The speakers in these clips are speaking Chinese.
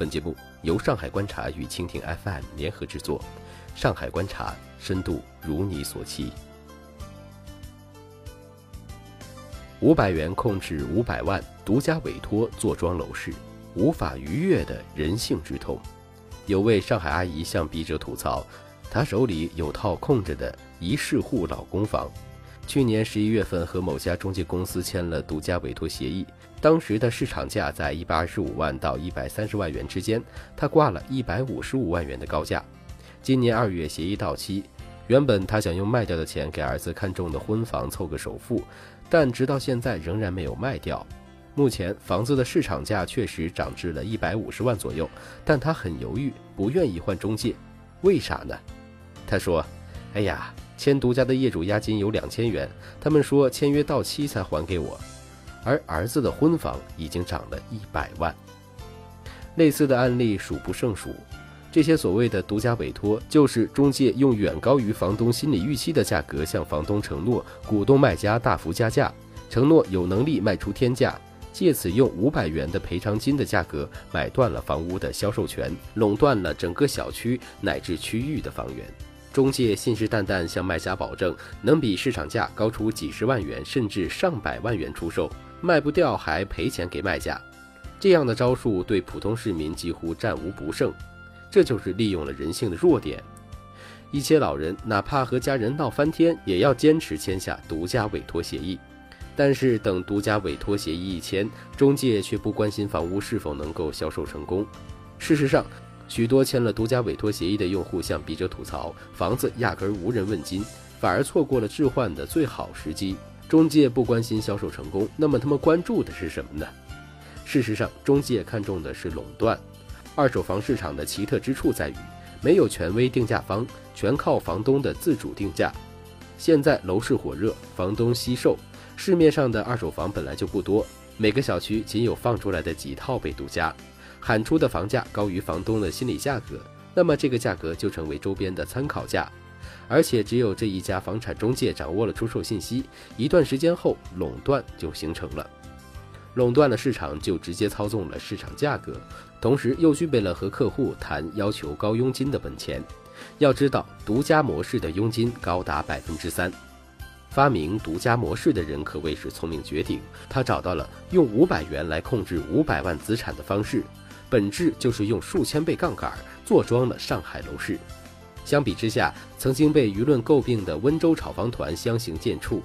本节目由上海观察与蜻蜓 FM 联合制作。上海观察，深度如你所期。五百元控制五百万，独家委托坐庄楼市，无法逾越的人性之痛。有位上海阿姨向笔者吐槽，她手里有套空着的一室户老公房。去年十一月份和某家中介公司签了独家委托协议，当时的市场价在一百二十五万到一百三十万元之间，他挂了一百五十五万元的高价。今年二月协议到期，原本他想用卖掉的钱给儿子看中的婚房凑个首付，但直到现在仍然没有卖掉。目前房子的市场价确实涨至了一百五十万左右，但他很犹豫，不愿意换中介，为啥呢？他说：“哎呀。”签独家的业主押金有两千元，他们说签约到期才还给我，而儿子的婚房已经涨了一百万。类似的案例数不胜数。这些所谓的独家委托，就是中介用远高于房东心理预期的价格向房东承诺，鼓动卖家大幅加价，承诺有能力卖出天价，借此用五百元的赔偿金的价格买断了房屋的销售权，垄断了整个小区乃至区域的房源。中介信誓旦旦向卖家保证能比市场价高出几十万元甚至上百万元出售，卖不掉还赔钱给卖家。这样的招数对普通市民几乎战无不胜，这就是利用了人性的弱点。一些老人哪怕和家人闹翻天，也要坚持签下独家委托协议。但是等独家委托协议一签，中介却不关心房屋是否能够销售成功。事实上，许多签了独家委托协议的用户向笔者吐槽，房子压根儿无人问津，反而错过了置换的最好时机。中介不关心销售成功，那么他们关注的是什么呢？事实上，中介看重的是垄断。二手房市场的奇特之处在于，没有权威定价方，全靠房东的自主定价。现在楼市火热，房东惜售，市面上的二手房本来就不多，每个小区仅有放出来的几套被独家。喊出的房价高于房东的心理价格，那么这个价格就成为周边的参考价，而且只有这一家房产中介掌握了出售信息，一段时间后垄断就形成了，垄断了市场就直接操纵了市场价格，同时又具备了和客户谈要求高佣金的本钱。要知道，独家模式的佣金高达百分之三，发明独家模式的人可谓是聪明绝顶，他找到了用五百元来控制五百万资产的方式。本质就是用数千倍杠杆坐庄了上海楼市。相比之下，曾经被舆论诟病的温州炒房团相形见绌。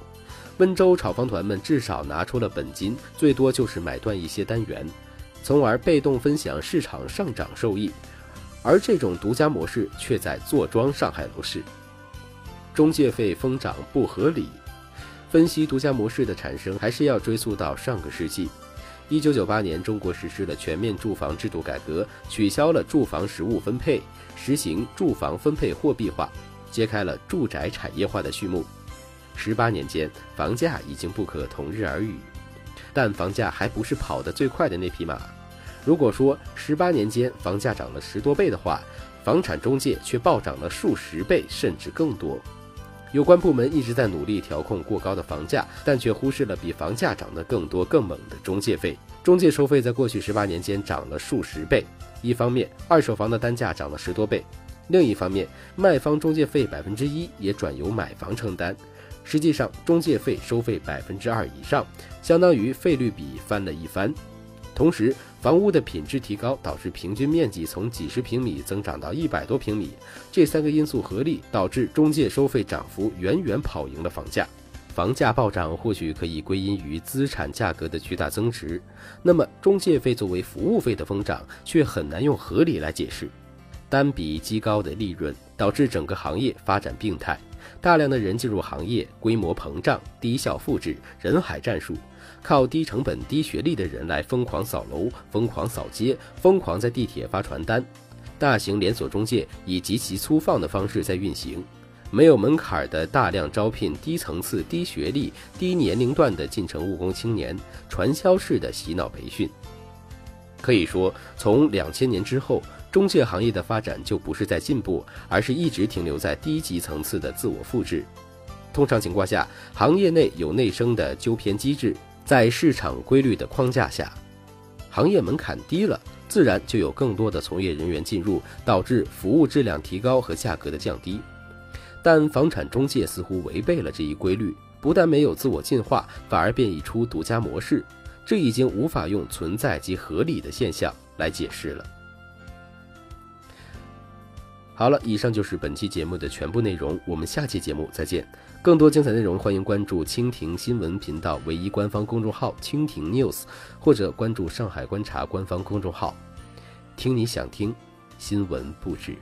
温州炒房团们至少拿出了本金，最多就是买断一些单元，从而被动分享市场上涨收益。而这种独家模式却在坐庄上海楼市。中介费疯涨不合理。分析独家模式的产生，还是要追溯到上个世纪。一九九八年，中国实施了全面住房制度改革，取消了住房实物分配，实行住房分配货币化，揭开了住宅产业化的序幕。十八年间，房价已经不可同日而语，但房价还不是跑得最快的那匹马。如果说十八年间房价涨了十多倍的话，房产中介却暴涨了数十倍，甚至更多。有关部门一直在努力调控过高的房价，但却忽视了比房价涨得更多更猛的中介费。中介收费在过去十八年间涨了数十倍。一方面，二手房的单价涨了十多倍；另一方面，卖方中介费百分之一也转由买房承担。实际上，中介费收费百分之二以上，相当于费率比翻了一番。同时，房屋的品质提高，导致平均面积从几十平米增长到一百多平米。这三个因素合力，导致中介收费涨幅远远跑赢了房价。房价暴涨或许可以归因于资产价格的巨大增值，那么中介费作为服务费的疯涨，却很难用合理来解释。单笔极高的利润导致整个行业发展病态，大量的人进入行业，规模膨胀，低效复制，人海战术。靠低成本、低学历的人来疯狂扫楼、疯狂扫街、疯狂在地铁发传单，大型连锁中介以极其粗放的方式在运行，没有门槛的大量招聘低层次、低学历、低年龄段的进城务工青年，传销式的洗脑培训。可以说，从两千年之后，中介行业的发展就不是在进步，而是一直停留在低级层次的自我复制。通常情况下，行业内有内生的纠偏机制。在市场规律的框架下，行业门槛低了，自然就有更多的从业人员进入，导致服务质量提高和价格的降低。但房产中介似乎违背了这一规律，不但没有自我进化，反而变异出独家模式，这已经无法用存在及合理的现象来解释了。好了，以上就是本期节目的全部内容，我们下期节目再见。更多精彩内容，欢迎关注蜻蜓新闻频道唯一官方公众号蜻蜓 News，或者关注上海观察官方公众号，听你想听新闻不止。